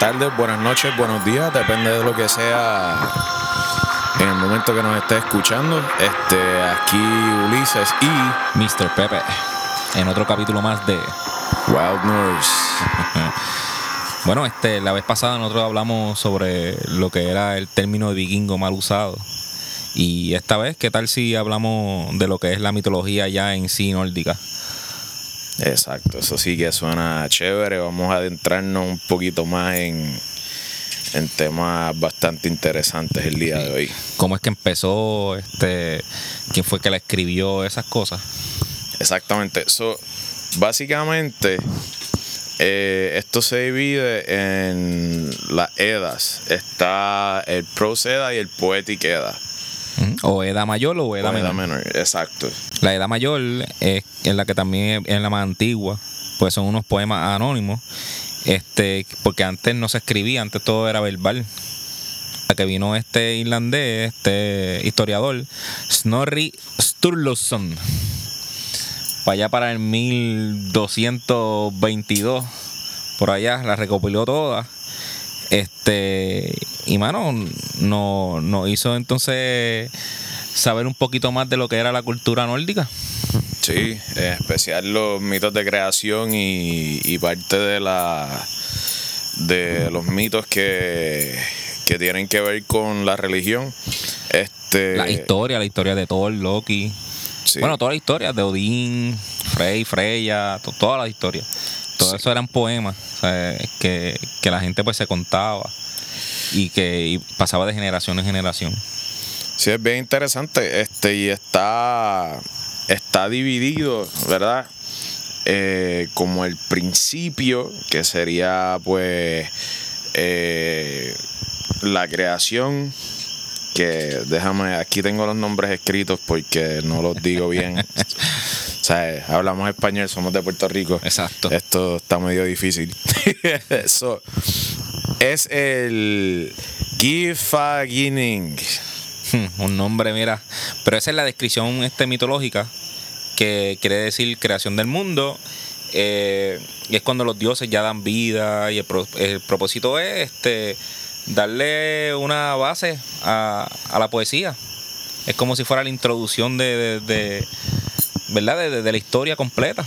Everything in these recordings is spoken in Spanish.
tardes, buenas noches, buenos días, depende de lo que sea en el momento que nos esté escuchando. Este, aquí Ulises y Mr. Pepe, en otro capítulo más de Wild Norse. Bueno, este, la vez pasada nosotros hablamos sobre lo que era el término de vikingo mal usado. Y esta vez, ¿qué tal si hablamos de lo que es la mitología ya en sí nórdica? Exacto, eso sí que suena chévere. Vamos a adentrarnos un poquito más en, en temas bastante interesantes el día de hoy. ¿Cómo es que empezó? Este, ¿Quién fue que la escribió? Esas cosas. Exactamente. So, básicamente, eh, esto se divide en las edas. Está el Prose Edda y el Poetic O Edad Mayor o Edad, O menor. Edda menor, exacto. La Edad Mayor es en la que también es la más antigua, pues son unos poemas anónimos, este, porque antes no se escribía, antes todo era verbal. Hasta que vino este irlandés, este historiador, Snorri Sturluson, para allá para el 1222, por allá, la recopiló toda. Este, y mano, nos no hizo entonces saber un poquito más de lo que era la cultura nórdica. Sí, en especial los mitos de creación y, y parte de la de los mitos que, que tienen que ver con la religión. Este, La historia, la historia de Thor, Loki. sí. Bueno, toda la historia de Odín, Frey, Freya, to- toda la historia. Todo Sí. eso eran poemas o sea, que, que la gente pues se contaba y que y pasaba de generación en generación. Sí, es bien interesante. Este, y está, está dividido, ¿verdad? Eh, como el principio, que sería pues eh, la creación. Que déjame, aquí tengo los nombres escritos porque no los digo bien. o sea, hablamos español, somos de Puerto Rico. Exacto. Esto está medio difícil. So, es el Gifagining. Un nombre, mira. Pero esa es la descripción este, mitológica que quiere decir creación del mundo. eh, y es cuando los dioses ya dan vida y el, pro- el propósito es este darle una base a, a la poesía. Es como si fuera la introducción de, de- de- ¿verdad? De la historia completa.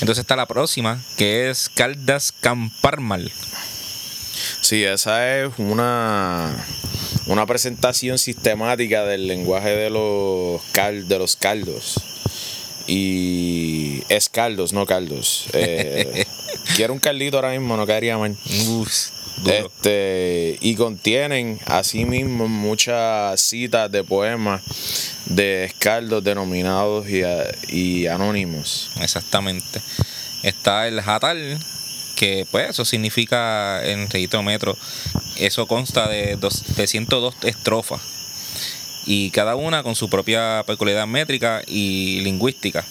Entonces está la próxima, que es Caldas Camparmal. Sí, esa es una, una presentación sistemática del lenguaje de los, cal, de los caldos. Y es caldos, no caldos. Eh, quiero un caldito ahora mismo, no caería mal. Uf. Este, y contienen asimismo muchas citas de poemas de escaldos denominados y, y anónimos. Exactamente. Está el Hatal, que pues eso significa en registro metro. Eso consta de, dos, de 102 estrofas. Y cada una con su propia peculiaridad métrica y lingüística.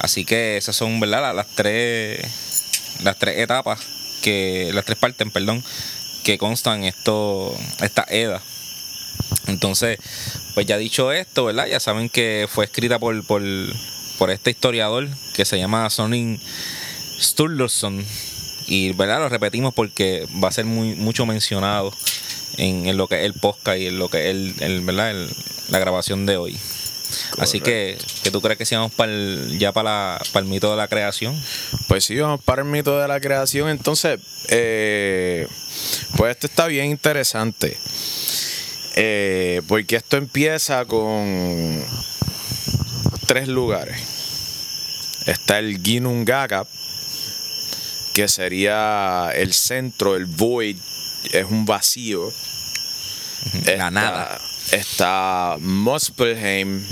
Así que esas son, ¿verdad? Las, tres las tres etapas que las tres partes, perdón, que constan esto esta EDA. Entonces, pues ya dicho esto, ¿verdad? Ya saben que fue escrita por, por, por este historiador que se llama Sonin Sturluson. Y, ¿verdad? Lo repetimos porque va a ser muy, mucho mencionado en, en lo que es el podcast y en lo que es el, el, ¿verdad? El- la grabación de hoy. Así que, ¿qué tú crees que si vamos para el- ya para, para el mito de la creación? Pues sí, vamos para el mito de la creación. Entonces, eh, pues esto está bien interesante. Eh, porque esto empieza con tres lugares. Está el Ginungagap, que sería el centro, el void, es un vacío. La Está- nada. Está Muspelheim,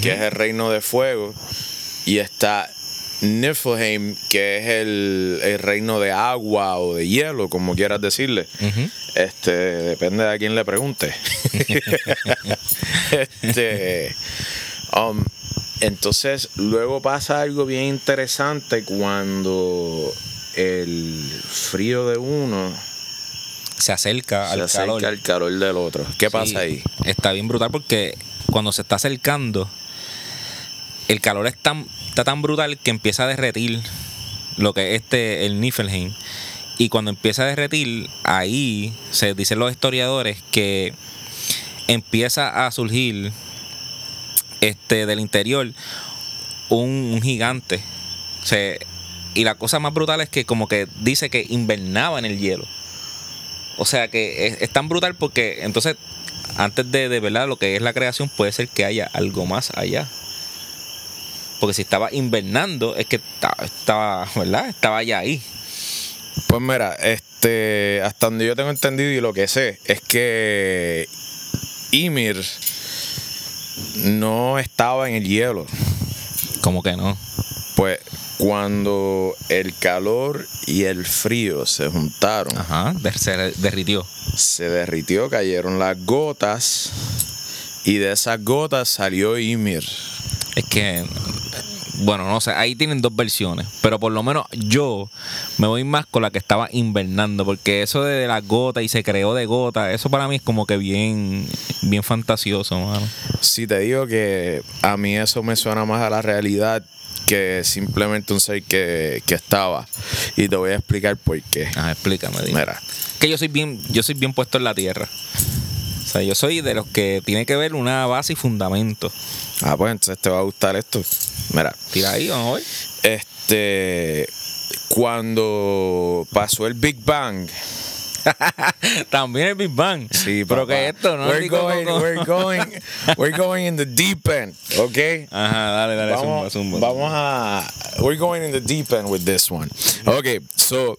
que es el reino de fuego. Y está Niflheim, que es el, el reino de agua o de hielo, como quieras decirle. Este, depende de a quién le pregunte. este, um, entonces, luego pasa algo bien interesante cuando el frío de uno Se acerca se al acerca calor. al calor del otro. ¿Qué pasa ahí? Está bien brutal porque cuando se está acercando, el calor es tan, está tan brutal que empieza a derretir lo que es este, el Niflheim. y cuando empieza a derretir, ahí se dicen los historiadores que empieza a surgir este del interior un, un gigante. Se, y la cosa más brutal es que como que dice que invernaba en el hielo. O sea que es, es tan brutal porque entonces antes de, de verdad lo que es la creación puede ser que haya algo más allá. Porque si estaba invernando es que estaba, estaba ¿verdad? Estaba ya ahí. Pues mira, este, hasta donde yo tengo entendido y lo que sé es que Ymir no estaba en el hielo. Como que no. Pues cuando el calor y el frío se juntaron, Ajá, se derritió. se derritió, cayeron las gotas y de esas gotas salió Ymir. Es que, bueno, no sé, ahí tienen dos versiones, pero por lo menos yo me voy más con la que estaba invernando, porque eso de las gotas y se creó de gotas, eso para mí es como que bien, bien fantasioso, mano. Si te digo que a mí eso me suena más a la realidad que simplemente un ser que, que estaba. Y te voy a explicar por qué. Ah, explícame, dime. Mira, Que yo soy bien, yo soy bien puesto en la tierra. O sea, yo soy de los que tiene que ver una base y fundamento. ah, pues entonces te va a gustar esto. Mira, Tira ahí, vamos a ver. este. Cuando pasó el Big Bang, También el Big Bang. sí, pero que esto, ¿no? We're Digo, going, we're going, we're going in the deep end, ¿ok? Ajá, dale, dale, vamos, zumba, zumba. vamos a. We're going in the deep end with this one. Ok, so.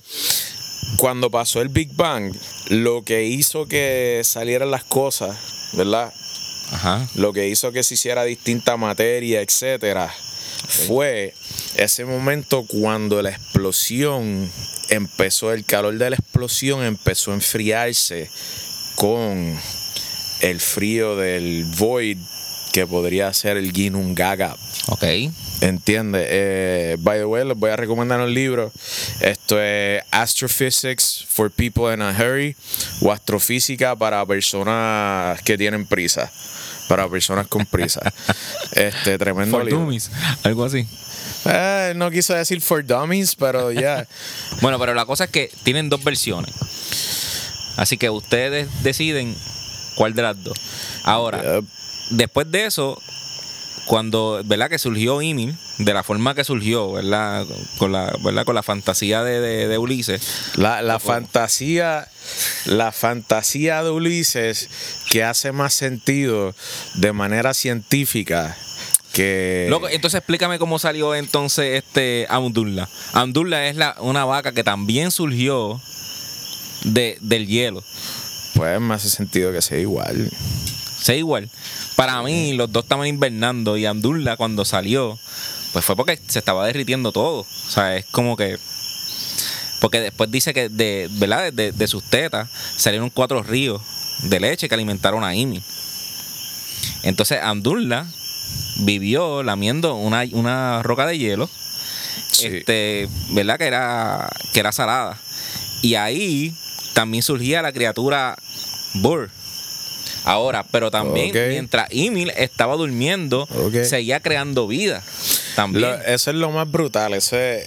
Cuando pasó el Big Bang, lo que hizo que salieran las cosas, ¿verdad? Ajá. Lo que hizo que se hiciera distinta materia, etcétera, fue ese momento cuando la explosión empezó, el calor de la explosión empezó a enfriarse con el frío del void que podría ser el Ginnungagap. Ok. ¿Entiendes? Eh, by the way, les voy a recomendar un libro. Esto es Astrophysics for People in a Hurry o Astrofísica para personas que tienen prisa. Para personas con prisa. Este, tremendo For libro. dummies, algo así. Eh, no quiso decir for dummies, pero ya. Bueno, pero la cosa es que tienen dos versiones. Así que ustedes deciden cuál de las dos. Ahora, después de eso, cuando, ¿verdad? Que surgió Ymir, de la forma que surgió, ¿verdad? Con la, ¿verdad? Con la fantasía de, de- de Ulises. la, la fantasía. La fantasía de Ulises que hace más sentido de manera científica que. Loco, entonces explícame cómo salió entonces este Amdullah. Amdullah es la, una vaca que también surgió de, del hielo. Pues me hace sentido que sea igual. Sé igual. Para mí, los dos estaban invernando y Abdullah cuando salió, pues fue porque se estaba derritiendo todo. O sea, es como que. Porque después dice que de, ¿verdad? De, de sus tetas salieron cuatro ríos de leche que alimentaron a Imi. Entonces Abdullah vivió lamiendo una, una roca de hielo, Sí. este, ¿verdad? Que era, que era salada. Y ahí también surgía la criatura Bur. Ahora, pero también mientras Emil estaba durmiendo, seguía creando vida. También. Lo- eso es lo más brutal. Eso es.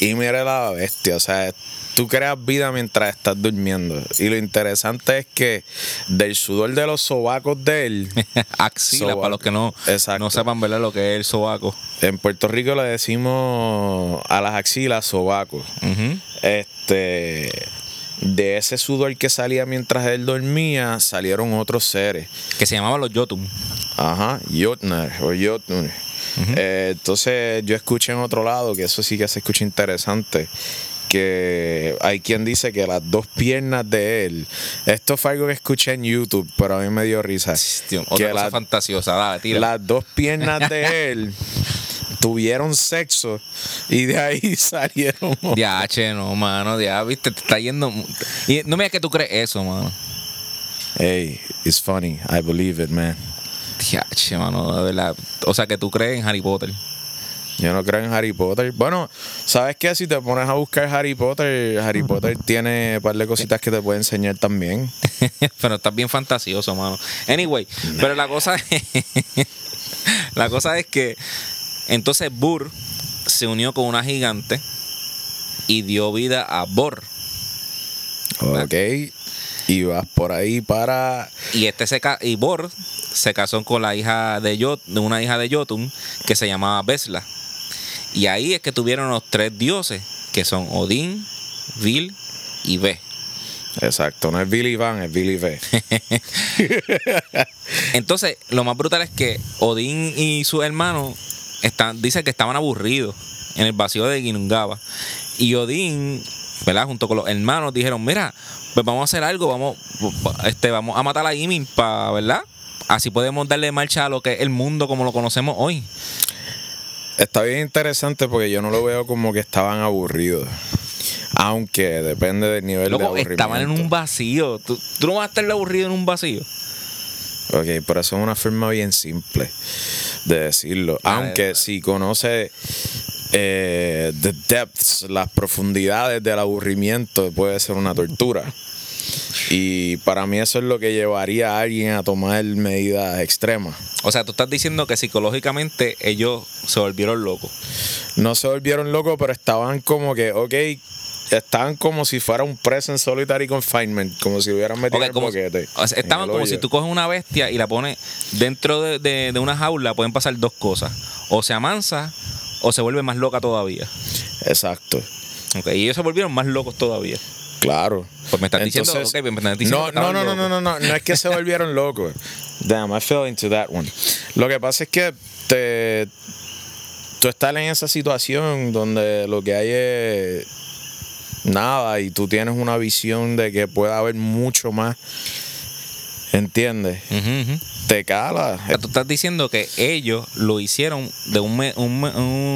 Y mira la bestia. O sea, tú creas vida mientras estás durmiendo. Y lo interesante es que del sudor de los sobacos de él, Axila, Sobaco. para los que no, Exacto. no sepan ¿verdad? lo que es el sobaco. en Puerto Rico le decimos a las axilas sobacos. Ujú. Este. De ese sudor que salía mientras él dormía, salieron otros seres. Que se llamaban los Jotun. Ajá, Jotner o. Eh, entonces yo escuché en otro lado, que eso sí que se escucha interesante, que hay quien dice que las dos piernas de él, esto fue algo que escuché en YouTube, pero a mí me dio risa. Tío, otra que cosa la- fantasiosa. Dale, tira. las dos piernas de él tuvieron sexo y de ahí salieron. Diache, no, mano, ya, viste, te está yendo. Y no me digas que tú crees eso, mano. Hey, it's funny, I believe it, man. Diache, mano, de verdad. O sea, que tú crees en Harry Potter. Yo no creo en Harry Potter. Bueno, ¿sabes qué? Si te pones a buscar Harry Potter, Harry Potter tiene un par de cositas que te puede enseñar también. pero estás bien fantasioso, mano. Anyway, pero la cosa es. la cosa es que. Entonces Bur se unió con una gigante y dio vida a Bor. Ok. Y vas por ahí para. Y este se ca- y Bor se casó con la hija de Jot, de una hija de Jotun que se llamaba Besla. Y ahí es que tuvieron los tres dioses, que son Odín, Vil y Ve. Exacto. No es Billy Van, es Billy V. Entonces, lo más brutal es que Odín y su hermano están, dicen que estaban aburridos en el vacío de Ginnungagap. Y Odín, ¿verdad? Junto con los hermanos dijeron, mira, pues vamos a hacer algo, vamos, este, vamos a matar a Ymir, para, ¿verdad? Así podemos darle marcha a lo que es el mundo como lo conocemos hoy. Está bien interesante porque yo no lo veo como que estaban aburridos. Aunque depende del nivel de aburrimiento. estaban en un vacío. ¿Tú, tú no vas a estar aburrido en un vacío. Ok, pero eso es una forma bien simple de decirlo. Aunque si conoce eh, the depths, las profundidades del aburrimiento, puede ser una tortura. Y para mí eso es lo que llevaría a alguien a tomar medidas extremas. O sea, tú estás diciendo que psicológicamente ellos se volvieron locos. No se volvieron locos, pero estaban como que, ok, estaban como si fuera un preso en solitary confinement, como si hubieran metido Ok, el como- boquete. o sea, en estaban el como si tú coges una bestia y la pones dentro de, de- de una jaula, pueden pasar dos cosas. O se amansa o se vuelve más loca todavía. Exacto, Ok, y ellos se volvieron más locos todavía. Claro. Pues me estás diciendo, Entonces, ok, me estás diciendo no, no, no, no, no, no, no, no es que se volvieron locos. Damn, I fell into that one. Lo que pasa es que te, tú estás en esa situación donde lo que hay es nada y tú tienes una visión de que puede haber mucho más. ¿Entiendes? Te cala. Tú estás diciendo que ellos lo hicieron de un me- un me-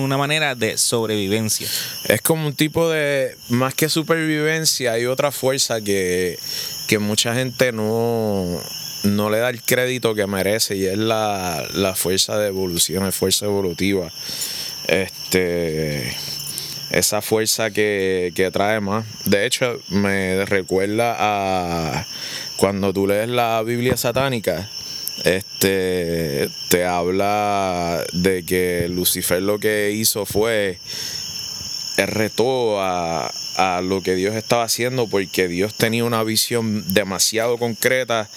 una manera de sobrevivencia. Es como un tipo de, más que supervivencia, hay otra fuerza que, que mucha gente no, no le da el crédito que merece y es la, la fuerza de evolución, es fuerza evolutiva. Este, esa fuerza que, que trae más. De hecho, me recuerda a cuando tú lees la Biblia satánica. Este te habla de que Lucifer lo que hizo fue retó a, a lo que Dios estaba haciendo porque Dios tenía una visión demasiado concreta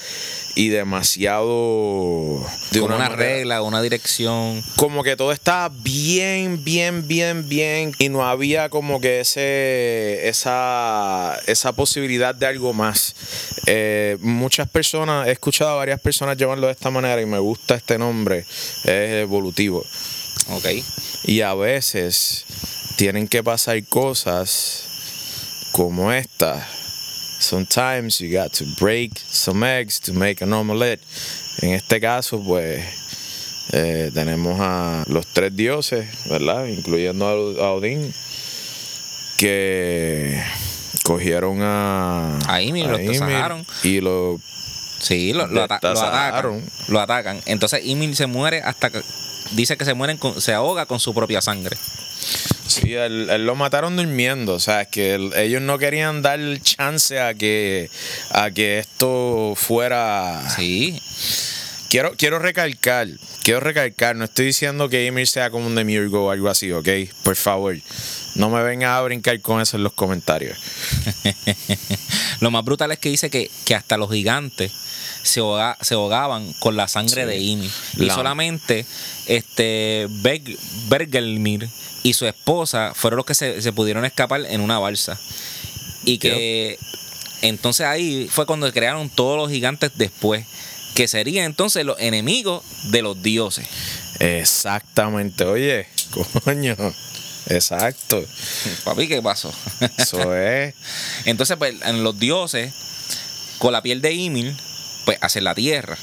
y demasiado de Como una, manera- regla, una dirección. como que todo estaba bien, bien, bien, bien y no había como que ese esa, esa posibilidad de algo más. Eh, muchas personas, he escuchado a varias personas llamarlo de esta manera y me gusta este nombre, es evolutivo. Ok. Y a veces tienen que pasar cosas como esta. Sometimes you got to break some eggs to make an omelette. En este caso, pues eh, tenemos a los tres dioses, ¿verdad? Incluyendo a, a Odín, que cogieron a, A Ymir, lo tasajaron. y lo Sí, lo, lo ata- lo atacan. Destazaron. Lo atacan. Entonces Ymir se muere hasta que. Dice que se mueren con- se ahoga con su propia sangre. Sí, él, él lo mataron durmiendo, o sea, es que él- ellos no querían dar chance a que a que esto fuera. Sí. Quiero quiero recalcar, quiero recalcar, no estoy diciendo que Ymir sea como un Demiurgo o algo así, ¿ok? Por favor, no me vengan a brincar con eso en los comentarios. Lo más brutal es que dice que, que hasta los gigantes se, ahoga- se ahogaban con la sangre Sí. de Ymir. Y La- solamente este Beg- Bergelmir y su esposa fueron los que se, se pudieron escapar en una balsa. Y que entonces ahí fue cuando crearon todos los gigantes después, que serían entonces los enemigos de los dioses. Exactamente, oye, coño, exacto, Papi, ¿qué pasó? eso es. Entonces, pues, en los dioses, con la piel de Ymir, pues hacen la tierra.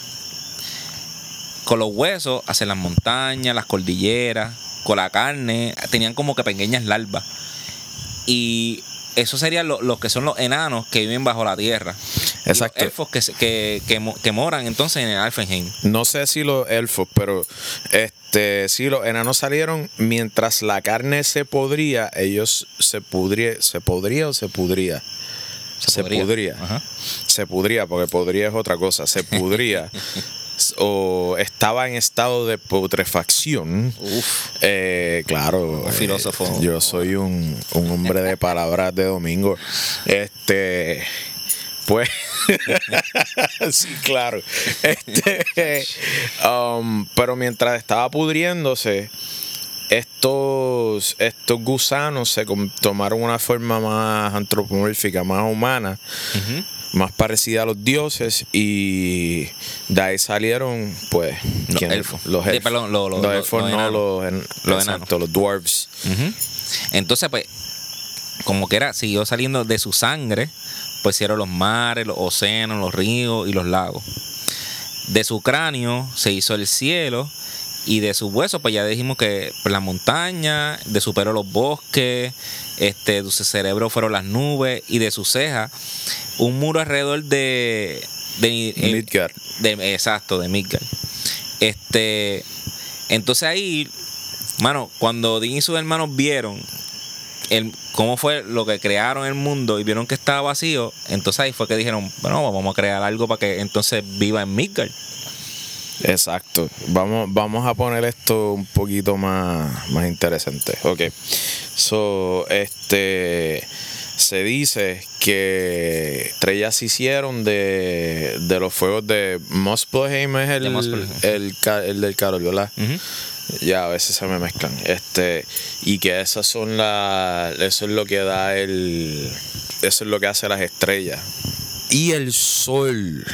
Con los huesos, hacen las montañas, las cordilleras. Con la carne, tenían como que pequeñas larvas. Y eso serían lo- los que son los enanos que viven bajo la tierra. Y los Exacto. elfos que, se- que, que, mo- que moran entonces en el Alfenheim. No sé si los elfos, pero este sí los enanos salieron mientras la carne se podría, ellos se pudría, se podría o se pudría. Se, pudría. Ajá. Se pudría, porque podría es otra cosa. Se pudría. o estaba en estado de putrefacción. Uf. Eh, claro. Un filósofo. eh, yo soy un, un hombre de palabras de domingo. Este. Pues, sí, claro. Este, um, pero mientras estaba pudriéndose, estos, estos gusanos se tomaron una forma más antropomórfica, más humana, más parecida a los dioses y de ahí salieron, pues, Los elfos. Los Sí, elfos. perdón, lo- lo- los lo- elfos, no los, en- Los exacto, enanos. los dwarves. Entonces, pues, como que era, siguió saliendo de su sangre, pues hicieron los mares, los océanos, los ríos y los lagos. De su cráneo se hizo el cielo y de sus huesos, pues ya dijimos que pues, la montaña, de su pelo los bosques, este, de su cerebro fueron las nubes y de sus cejas un muro alrededor de... de eh, Midgard. de- exacto, de Midgard. Este, entonces ahí, mano, cuando Odín y sus hermanos vieron el, cómo fue lo que crearon el mundo y vieron que estaba vacío, entonces ahí fue que dijeron, bueno, vamos a crear algo para que entonces viva en Midgard. Exacto. Vamos, vamos a poner esto un poquito más, más interesante. Ok. So, este. Se dice que estrellas se hicieron de, de los fuegos de Muspelheim, es el, el, el del Carol, ¿verdad? Ujú. Ya a veces se me mezclan. Este, y que esas son las. Eso es lo que da el. Eso es lo que hace las estrellas. Y el sol.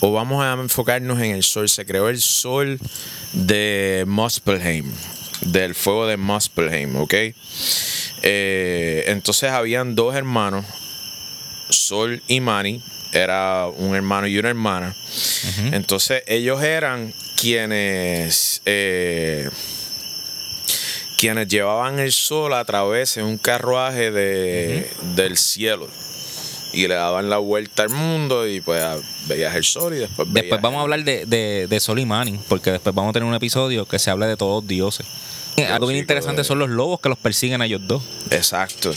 O vamos a enfocarnos en el sol. Se creó el sol de Muspelheim. Del fuego de Muspelheim, ¿ok? Eh, entonces habían dos hermanos. Sol y Mani. Era un hermano y una hermana. Entonces ellos eran quienes eh, quienes llevaban el sol a través de un carruaje de, del cielo y le daban la vuelta al mundo y pues veías el sol y después veías Después vamos a hablar de, de, de Sol y Manning, porque después vamos a tener un episodio que se habla de todos los dioses. Algo bien interesante de- son los lobos que los persiguen a ellos dos. Exacto.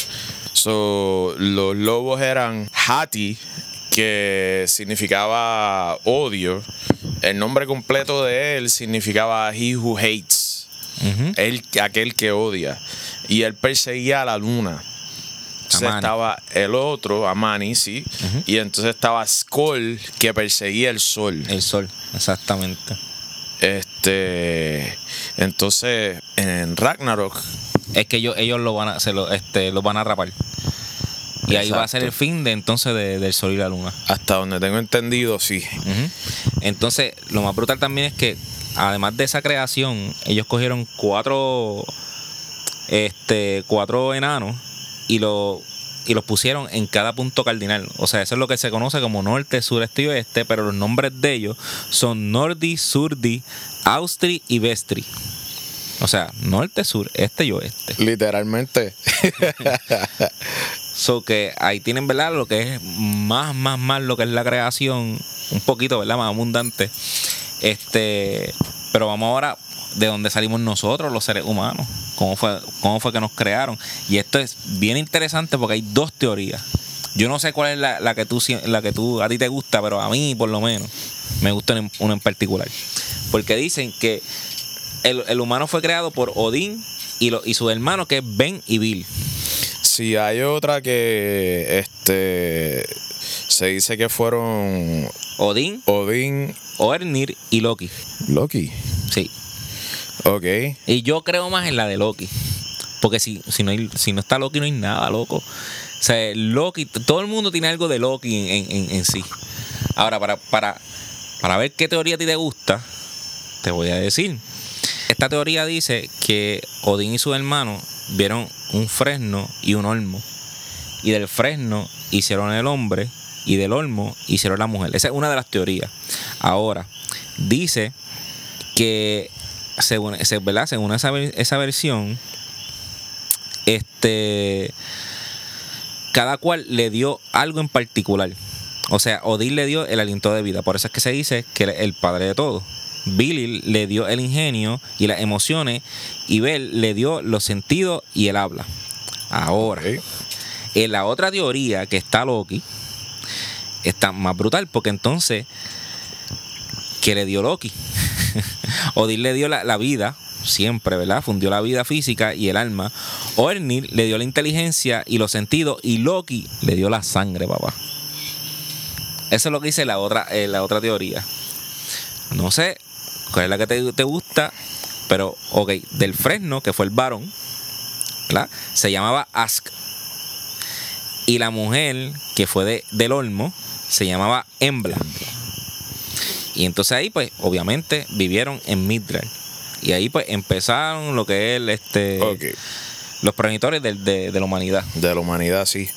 So, los lobos eran Hati, que significaba odio. El nombre completo de él significaba He Who Hates. Él, aquel que odia. Y él perseguía a la luna. Entonces estaba el otro, Amani, sí. Y entonces estaba Skoll, que perseguía el sol. El sol, exactamente. Este. Entonces, en Ragnarok, Es que ellos, ellos lo van a, se lo, este, los van a rapar. Y ahí va a ser el fin de entonces de- del sol y la luna. hasta donde tengo entendido, sí. Entonces, lo más brutal también es que, además de esa creación, ellos cogieron cuatro, este, cuatro enanos y lo y los pusieron en cada punto cardinal. O sea, eso es lo que se conoce como norte, sureste y oeste, pero los nombres de ellos son Nordi, Surdi, Austri y Vestri. O sea, norte, sur, este y oeste. Literalmente. So que ahí tienen, ¿verdad? Lo que es más, más, más lo que es la creación, un poquito, ¿verdad? Más abundante. Este, pero vamos ahora de dónde salimos nosotros, los seres humanos. ¿Cómo fue, cómo fue que nos crearon? Y esto es bien interesante porque hay dos teorías. Yo no sé cuál es la, la que tú la que tú a ti te gusta, pero a mí por lo menos me gusta una en, una en particular. Porque dicen que el, el humano fue creado por Odín y, lo, y sus hermanos que es Ben y Bill. Sí, hay otra que este se dice que fueron Odín, Odín, Oernir y Loki. Loki. Sí. Ok. Y yo creo más en la de Loki. Porque si, si, no, si no está Loki, no hay nada, loco. O sea, Loki, todo el mundo tiene algo de Loki en, en- en sí. Ahora, para, para, para ver qué teoría a ti te gusta, te voy a decir. Esta teoría dice que Odín y sus hermanos vieron un fresno y un olmo. Y del fresno hicieron el hombre y del olmo hicieron la mujer. Esa es una de las teorías. Ahora, dice que según, se- ¿verdad? según esa, esa versión, este cada cual le dio algo en particular. O sea, Odín le dio el aliento de vida. Por eso es que se dice que es el padre de todo. Billy le dio el ingenio y las emociones. Y Bel le dio los sentidos y el habla. Ahora, en la otra teoría que está Loki, está más brutal porque entonces, ¿qué le dio Loki? Odín le dio la, vida, siempre, ¿verdad? Fundió la vida física y el alma. Oernir le dio la inteligencia y los sentidos y Loki le dio la sangre, papá. Eso es lo que dice la otra, eh, la otra teoría. No sé cuál es la que te, te gusta, pero, ok, del Fresno, que fue el varón, ¿verdad? Se llamaba Ask. Y la mujer, que fue de, del Olmo, se llamaba Embla. Y entonces ahí, pues, obviamente, vivieron en Midland. Y ahí, pues, empezaron lo que es este, los progenitores del- de, de la humanidad. De la humanidad, sí.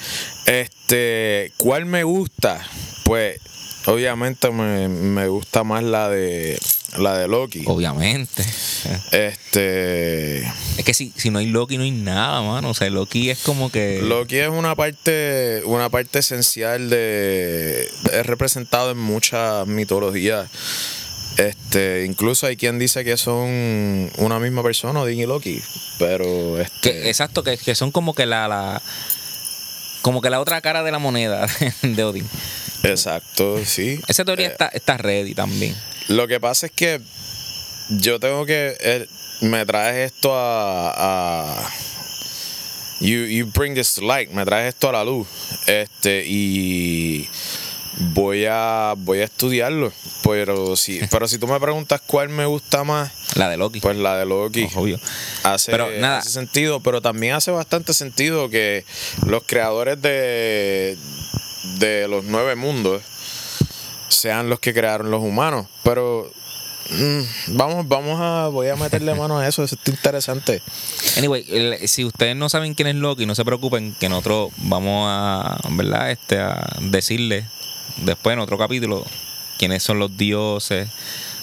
Este, ¿cuál me gusta? Pues, obviamente me, me gusta más la de la de Loki. Obviamente. Este, Es que si, si no hay Loki, no hay nada, mano. O sea, Loki es como que. Loki es una parte, una parte esencial de, es representado en muchas mitologías. Este, incluso hay quien dice que son una misma persona, Odin y Loki, pero este, que- exacto, que, que son como que la, la. Como que la otra cara de la moneda de Odin. exacto, sí. Esa teoría Eh, está, está ready también. Lo que pasa es que yo tengo que. eh, me traes esto a. a- you, you bring this to light, me traes esto a la luz. Este, y voy a voy a estudiarlo. Pero si, pero si tú me preguntas cuál me gusta más, La de Loki. pues la de Loki. Obvio. Hace, Pero nada. hace sentido, pero también hace bastante sentido que los creadores de, de los nueve mundos sean los que crearon los humanos. Pero mm, vamos, vamos a, voy a meterle mano a eso, eso está interesante. Anyway, el- si ustedes no saben quién es Loki, no se preocupen que nosotros vamos a, ¿verdad? Este, a decirles después en otro capítulo quiénes son los dioses,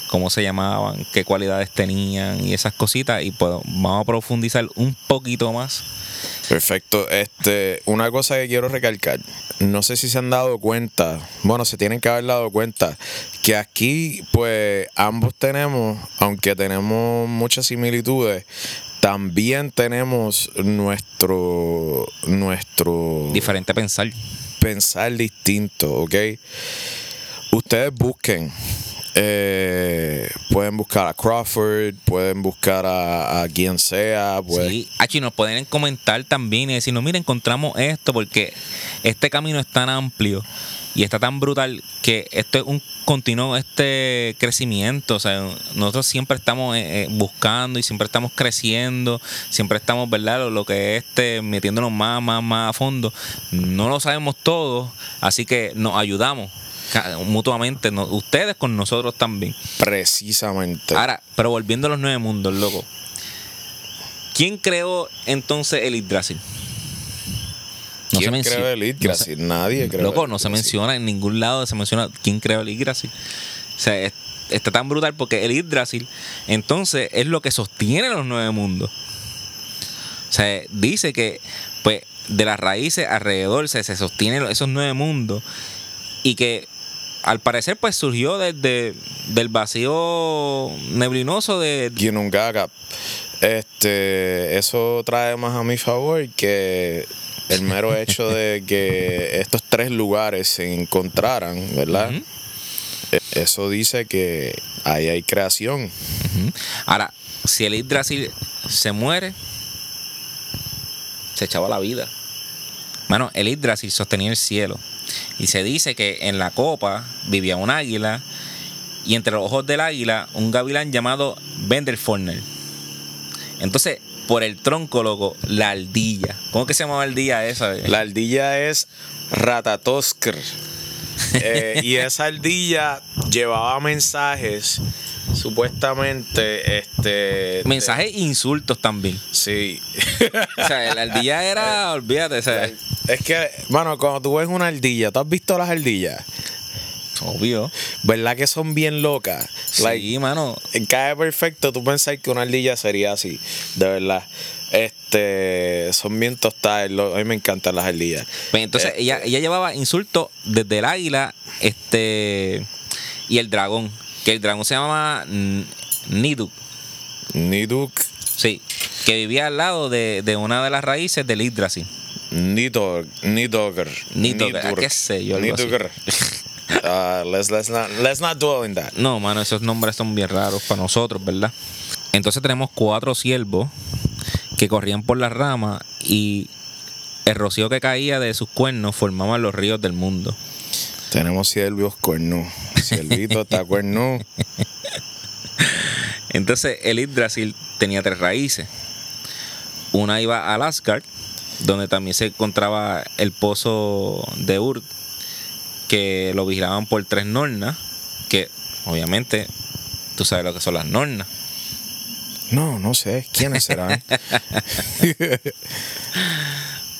cómo se llamaban, qué cualidades tenían y esas cositas. Y pues vamos a profundizar un poquito más. Perfecto. Este, una cosa que quiero recalcar, no sé si se han dado cuenta, bueno, se tienen que haber dado cuenta que aquí, pues, ambos tenemos, aunque tenemos muchas similitudes, también tenemos nuestro, nuestro Diferente pensar. pensar distinto, ¿ok? Ustedes busquen. Eh, pueden buscar a Crawford, pueden buscar a, a quien sea. Pues, Sí, Achi, nos pueden comentar también y decirnos, mira, encontramos esto porque este camino es tan amplio y está tan brutal que esto es un continuo este crecimiento. O sea, nosotros siempre estamos eh, eh, buscando y siempre estamos creciendo, siempre estamos, ¿verdad? Lo, lo que es este, metiéndonos más, más, más a fondo. No lo sabemos todo, así que nos ayudamos mutuamente, no- ustedes con nosotros también. Precisamente. Ahora, pero volviendo a los nueve mundos, loco. ¿Quién creó entonces el Yggdrasil? No ¿Quién creó el Yggdrasil? Nadie creó Loco, el no se menciona en ningún lado, se menciona quién creó el Yggdrasil. O sea, es- está tan brutal porque el Yggdrasil entonces es lo que sostiene los nueve mundos. O sea, dice que pues de las raíces alrededor se, se sostienen esos nueve mundos y que al parecer pues surgió desde del vacío neblinoso de Ginnungagap. Este, eso trae más a mi favor que el mero hecho de que estos tres lugares se encontraran, ¿verdad? Eso dice que ahí hay creación. Ahora, si el Yggdrasil se muere, se echaba la vida. Mano, el Yggdrasil sostenía el cielo. Y se dice que en la copa vivía un águila y entre los ojos del águila un gavilán llamado Vendelforner. Entonces, por el tronco, loco, la ardilla. ¿Cómo que se llamaba ardilla esa? La ardilla es Ratatoskr. Eh, y esa ardilla llevaba mensajes, supuestamente, este... Mensajes insultos también. Sí. O sea, la ardilla era, olvídate, o sea, Es que, mano, cuando tú ves una ardilla, ¿tú has visto las ardillas? obvio. ¿Verdad que son bien locas? Like, Sí, mano. cae perfecto tú pensar que una ardilla sería así, de verdad. Este, son bien tostadas, a mí me encantan las ardillas. Pues entonces Este- ella, ella llevaba insultos desde el águila este y el dragón. Que el dragón se llama Niduk. Niduk, Sí. Que vivía al lado de, de una de las raíces del Yggdrasil. Nidog. Nidogr, Nidurg, qué sé yo, así. Nidogr. Ah, let's, let's not, let's not dwell in that. No, mano, esos nombres son bien raros para nosotros, ¿verdad? Entonces tenemos cuatro ciervos que corrían por las ramas y el rocío que caía de sus cuernos formaban los ríos del mundo. Tenemos siervos cuernos. Siervito está cuerno. Entonces, el Yggdrasil tenía tres raíces. Una iba al Asgard, donde también se encontraba el pozo de Ur, que lo vigilaban por tres nornas, que obviamente tú sabes lo que son las nornas. No, no sé. ¿Quiénes serán?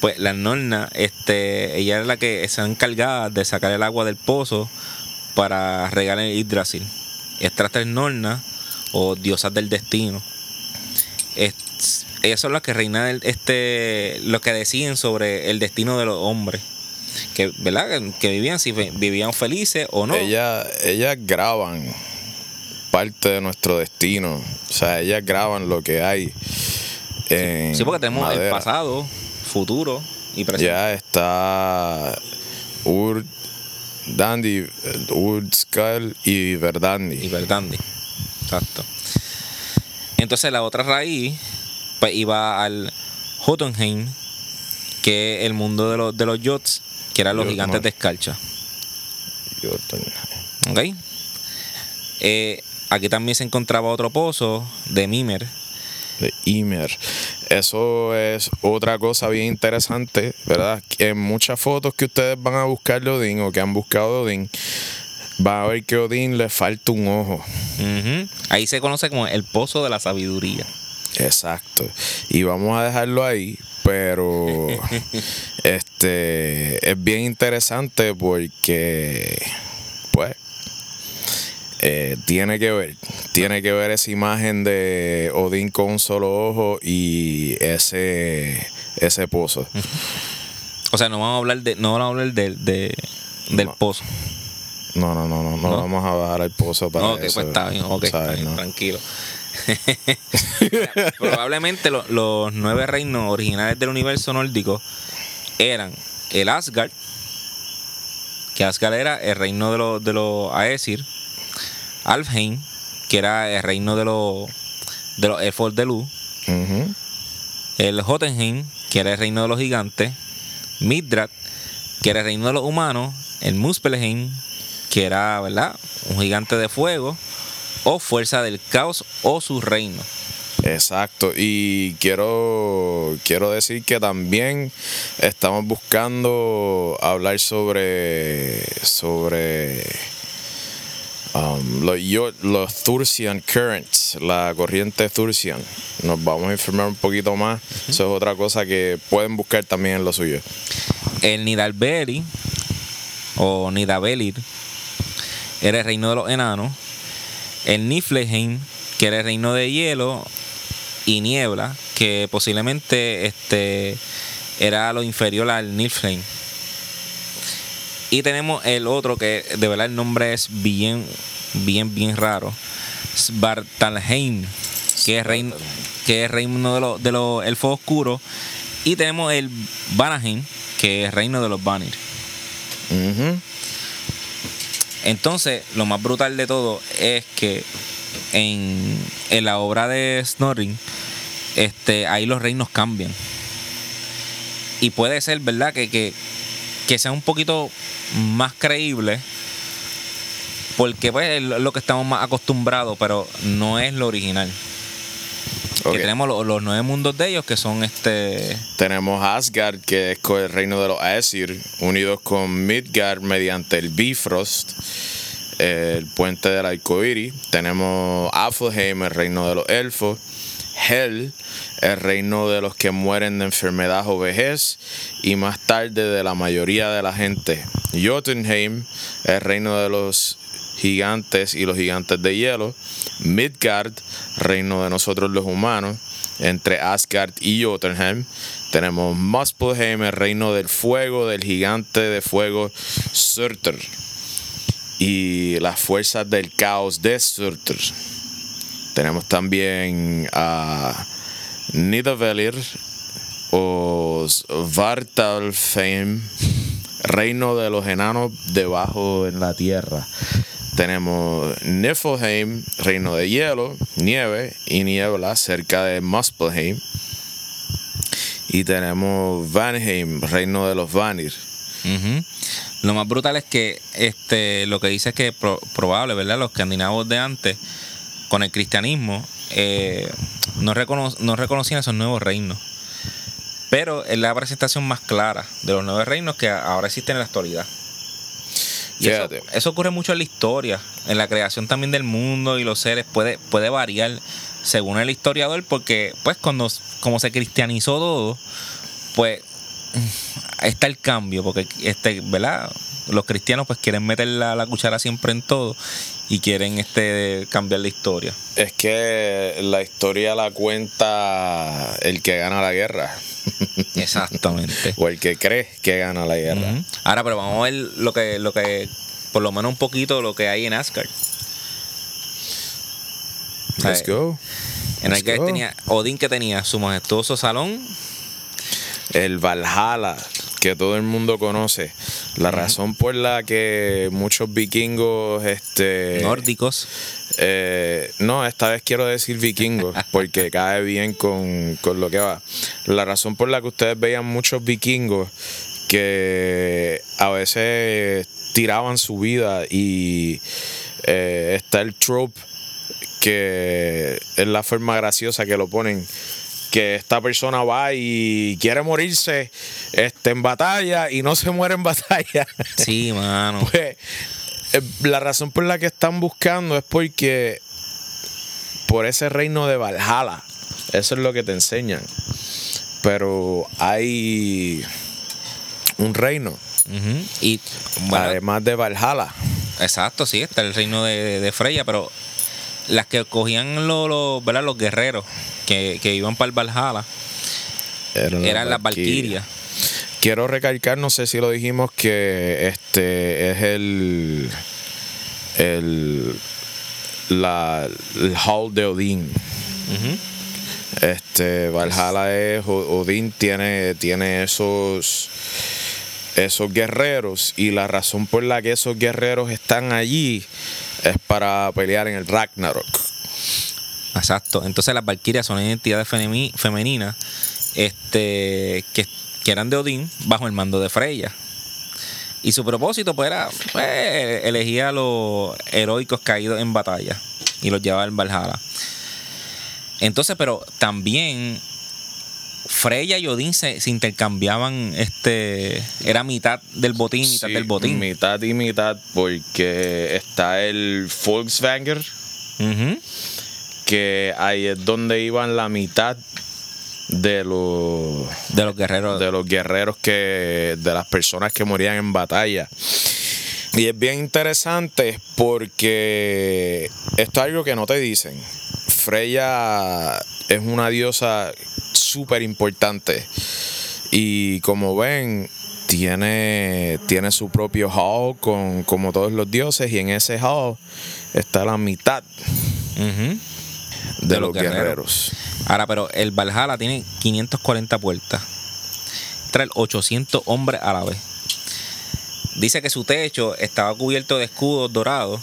Pues la norna, este, ella era la que se encargaba de sacar el agua del pozo para regar el Yggdrasil. Estas tres nornas, o diosas del destino, es- ellas son las que reinan este, lo que deciden sobre el destino de los hombres. Que, ¿verdad? Que, vivían, si vivían felices o no. Ellas, ellas graban parte de nuestro destino. O sea, ellas graban lo que hay. En sí, porque tenemos el pasado, futuro y presente. Ya está Ur Dandy, Ur Skull y Verdandi. y Verdandi. Exacto. Entonces la otra raíz pues iba al Jotunheim, que es el mundo de los, de los Jots, que eran los gigantes de escarcha. ¿Ok? Eh, aquí también se encontraba otro pozo de Mimer. de Ymer. Eso es otra cosa bien interesante, ¿verdad? En muchas fotos que ustedes van a buscar de Odín o que han buscado de Odín, van a ver que a Odín le falta un ojo. Ahí se conoce como el pozo de la sabiduría. Exacto. Y vamos a dejarlo ahí, pero este es bien interesante porque eh, tiene que ver, tiene que ver esa imagen de Odín con un solo ojo y ese ese pozo. O sea, no vamos a hablar de, no vamos a hablar de, de- del No. pozo. No, no, no, no, no, vamos a bajar al pozo para No, ok, eso. pues está bien, ok, está ¿sabes? bien, No. tranquilo. Probablemente lo- los nueve reinos originales del universo nórdico eran el Asgard, que Asgard era el reino de los de los Aesir, Alfheim, que era el reino de los de los elfos de luz, el Jotunheim, que era el reino de los gigantes, Midrat, que era el reino de los humanos, el Muspelheim, que era, ¿verdad? Un gigante de fuego, o fuerza del caos o su reino. Exacto, y quiero, quiero decir que también estamos buscando hablar sobre, sobre um, los, los Thursian Currents, la corriente Thursian. Nos vamos a informar un poquito más. Eso es otra cosa que pueden buscar también en lo suyo. El Nidalberi, o Nidavellir, era el reino de los enanos. El Niflheim, que era el reino de hielo y niebla, que posiblemente este, era lo inferior al Niflheim. Y tenemos el otro que de verdad el nombre es bien, bien, bien raro. Svartalheim, que es reino, que es reino de los de los elfos oscuros. Y tenemos el Vanaheim, que es reino de los Vanir. Entonces, lo más brutal de todo es que en, en la obra de Snorri, este, ahí los reinos cambian. Y puede ser, ¿verdad? Que, que, que sea un poquito más creíble. Porque pues es lo que estamos más acostumbrados, pero no es lo original. Que tenemos lo- los nueve mundos de ellos que son este. Tenemos Asgard, que es el reino de los Aesir, unidos con Midgard mediante el Bifrost, el puente del arcoíris. Tenemos Afelheim, el reino de los elfos. Hel, el reino de los que mueren de enfermedad o vejez. Y más tarde de la mayoría de la gente. Jotunheim, el reino de los gigantes y los gigantes de hielo. Midgard, reino de nosotros los humanos. Entre Asgard y Jotunheim tenemos Muspelheim, el reino del fuego, del gigante de fuego Surtur. Y las fuerzas del caos de Surtur. Tenemos también a Nidavellir o Svartalfheim, reino de los enanos debajo en la tierra. Tenemos Niflheim, reino de hielo, nieve y niebla cerca de Muspelheim. Y tenemos Vanheim, reino de los Vanir. Lo más brutal es que este lo que dice es que pro- probable, ¿verdad? Los escandinavos de antes, con el cristianismo, eh, no, recono- no reconocían esos nuevos reinos. Pero es la presentación más clara de los nuevos reinos que ahora existen en la actualidad. Y eso, eso ocurre mucho en la historia, en la creación también del mundo y los seres puede, puede variar según el historiador, porque pues cuando como se cristianizó todo, pues está el cambio, porque este, ¿verdad? Los cristianos pues quieren meter la, la cuchara siempre en todo y quieren este cambiar la historia. Es que la historia la cuenta el que gana la guerra. Exactamente. o el que cree que gana la guerra. Ahora, pero vamos a ver lo que, lo que, por lo menos un poquito lo que hay en Asgard. Let's go. En Let's Asgard go. tenía Odín que tenía su majestuoso salón. El Valhalla, que todo el mundo conoce. La razón por la que muchos vikingos, este. nórdicos. Eh, no, esta vez quiero decir vikingos, porque cae bien con, con lo que va. La razón por la que ustedes veían muchos vikingos que a veces tiraban su vida y eh, está el trope que es la forma graciosa que lo ponen que esta persona va y quiere morirse este, en batalla y no se muere en batalla. Sí, mano. Pues, eh, la razón por la que están buscando es porque por ese reino de Valhalla. Eso es lo que te enseñan. Pero hay un reino. Y bueno, además de Valhalla. exacto, sí, está el reino de, de Freya, pero las que cogían los, los, ¿verdad? los guerreros que, que iban para el Valhalla eran las Valquirias. Quiero recalcar, no sé si lo dijimos, que este es el. el. la, el Hall de Odín. Este, Valhalla es, Odín tiene, tiene esos, esos guerreros y la razón por la que esos guerreros están allí es para pelear en el Ragnarok. Exacto. Entonces las Valquirias son entidades femeni- femeninas este, que, que eran de Odín bajo el mando de Freya. Y su propósito pues, era pues, elegir a los heroicos caídos en batalla y los llevaba al Valhalla. Entonces, pero también Freya y Odín se, se intercambiaban, este, era mitad del botín, mitad Sí, del botín. Mitad y mitad porque está el Volkswagen. Que ahí es donde iban la mitad de los De los guerreros. de los guerreros que de las personas que morían en batalla y es bien interesante porque esto es algo que no te dicen Freya es una diosa súper importante y como ven tiene, tiene su propio hall con, como todos los dioses y en ese hall está la mitad. De, De los los guerreros. guerreros. Ahora, pero el Valhalla tiene 540 puertas. Trae 800 hombres a la vez. Dice que su techo estaba cubierto de escudos dorados.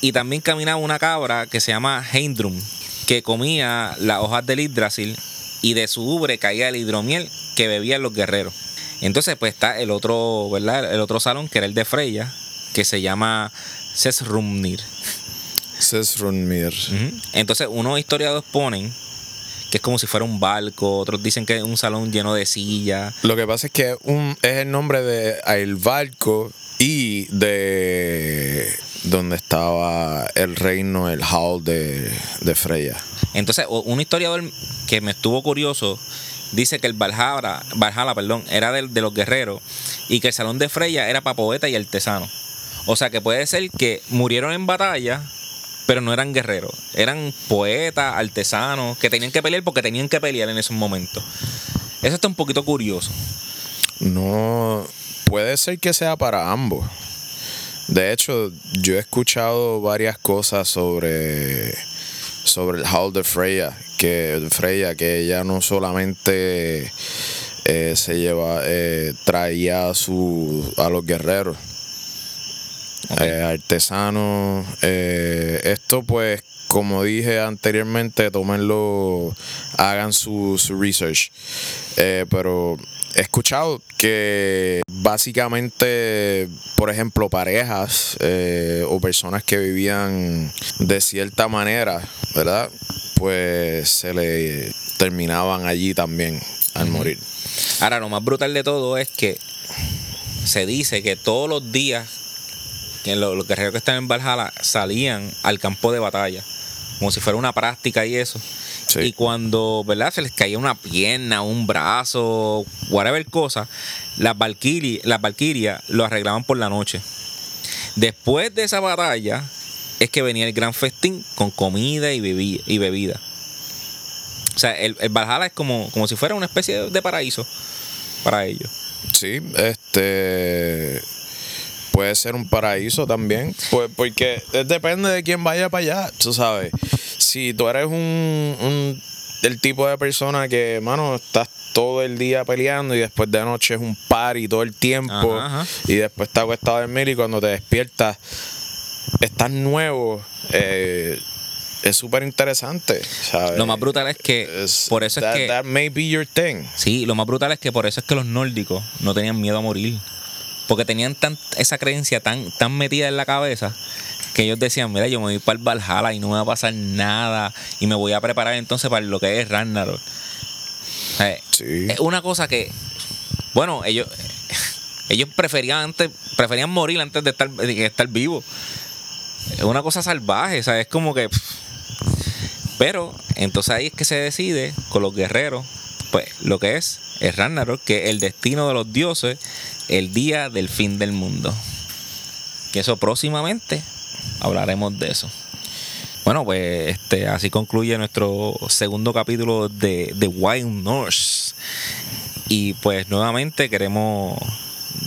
Y también caminaba una cabra que se llama Heindrum, que comía las hojas del Yggdrasil y de su ubre caía el hidromiel que bebían los guerreros. Entonces, pues está el otro, ¿verdad? El otro salón, que era el de Freya, que se llama Sesrumnir. Entonces, unos historiadores ponen que es como si fuera un barco, otros dicen que es un salón lleno de sillas. Lo que pasa es que un, es el nombre de el barco y de donde estaba el reino, el hall de, de Freya. Entonces, un historiador que me estuvo curioso dice que el Valhalla, Valhalla perdón, era del- de, los guerreros y que el salón de Freya era para poetas y artesanos. O sea, que puede ser que murieron en batalla, pero no eran guerreros. Eran poetas, artesanos, que tenían que pelear porque tenían que pelear en esos momentos. Eso está un poquito curioso. No puede ser que sea para ambos. De hecho, yo he escuchado varias cosas sobre sobre el hall de Freya, que Freya que ella no solamente eh, se lleva eh, traía a su a los guerreros Eh, artesanos. eh, esto pues, como dije anteriormente, tómenlo, hagan su, su research. Eh, pero he escuchado que básicamente, por ejemplo, parejas eh, o personas que vivían de cierta manera, ¿verdad? Pues se le terminaban allí también al morir. Ahora, lo más brutal de todo es que se dice que todos los días que los, los guerreros que están en Valhalla salían al campo de batalla, como si fuera una práctica y eso. Sí. Y cuando, ¿verdad? Se les caía una pierna, un brazo, whatever cosa, las valquirias las Valkyrias lo arreglaban por la noche. Después de esa batalla es que venía el gran festín con comida y, bebi- y bebida. O sea, el, el Valhalla es como, como si fuera una especie de, de paraíso para ellos. Sí, este puede ser un paraíso también, pues porque depende de quién vaya para allá, tú sabes. Si tú eres un, un el tipo de persona que, mano, estás todo el día peleando y después de noche es un party todo el tiempo Ajá, ajá. y después estás acostado a dormir y cuando te despiertas estás nuevo, eh, es súper interesante. Lo más brutal es que Es- por eso es que that may be your thing. Sí, lo más brutal es que por eso es que los nórdicos no tenían miedo a morir. Porque tenían tan, esa creencia tan, tan metida en la cabeza que ellos decían, mira, yo me voy para el Valhalla y no me va a pasar nada y me voy a preparar entonces para lo que es Ragnarok. Sí. Es una cosa que, bueno, ellos, ellos preferían antes, preferían morir antes de estar, de estar vivos. Es una cosa salvaje, o sea, es como que... pff. Pero entonces ahí es que se decide con los guerreros, pues lo que es el Ragnarok, que el destino de los dioses, el día del fin del mundo. Que eso próximamente hablaremos de eso. Bueno, pues este, así concluye nuestro segundo capítulo de The Wild North. Y pues nuevamente queremos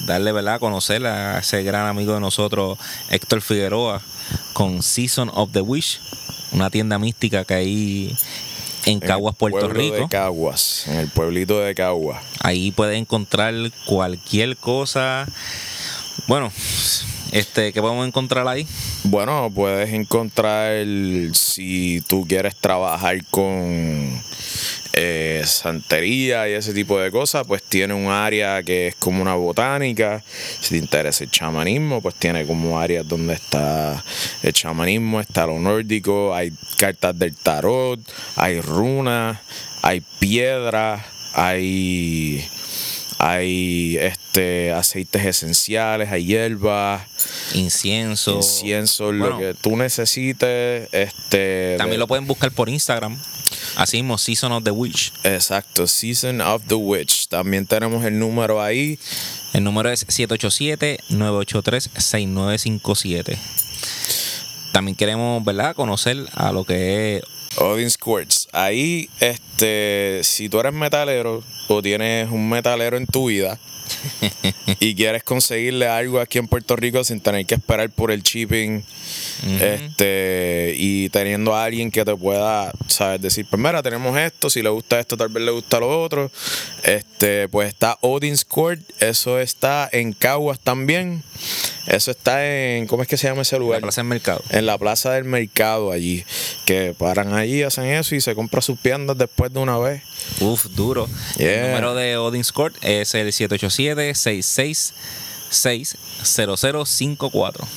darle ¿verdad? a conocer a ese gran amigo de nosotros, Héctor Figueroa, con Season of the Wish, una tienda mística que hay en Caguas, Puerto Rico. De Caguas, en el pueblito de Caguas. Ahí puedes encontrar cualquier cosa. Bueno, este, ¿qué podemos encontrar ahí? Bueno, puedes encontrar, si tú quieres trabajar con eh, santería y ese tipo de cosas, pues tiene un área que es como una botánica. Si te interesa el chamanismo, pues tiene como áreas donde está el chamanismo, está lo nórdico, hay cartas del tarot, hay runas, hay piedras, hay hay este aceites esenciales, hay hierbas, Incienso. incienso, Bueno, lo que tú necesites, este También de- lo pueden buscar por Instagram. Así mismo, Season of the Witch. Exacto, Season of the Witch. También tenemos el número ahí. El número es 787-983-6957. También queremos, ¿verdad?, conocer a lo que es Odin Squirts. Ahí, este, si tú eres metalero o tienes un metalero en tu vida y quieres conseguirle algo aquí en Puerto Rico sin tener que esperar por el shipping, este, y teniendo a alguien que te pueda, sabes, decir, pues mira, tenemos esto, si le gusta esto, tal vez le gusta lo otro. Este, pues está Odin Squirt, eso está en Caguas también. Eso está en, ¿cómo es que se llama ese la lugar? Plaza del Mercado. En la plaza del mercado allí. Que paran allí, hacen eso y se compran sus piernas después de una vez. Uf, duro. Yeah. El número de Odin Court es el 787-666-0054.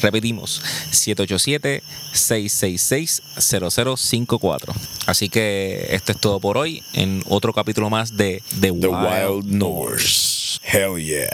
Repetimos, 787-666-0054. Así que esto es todo por hoy en otro capítulo más de The, The Wild, Wild Norse. Hell yeah.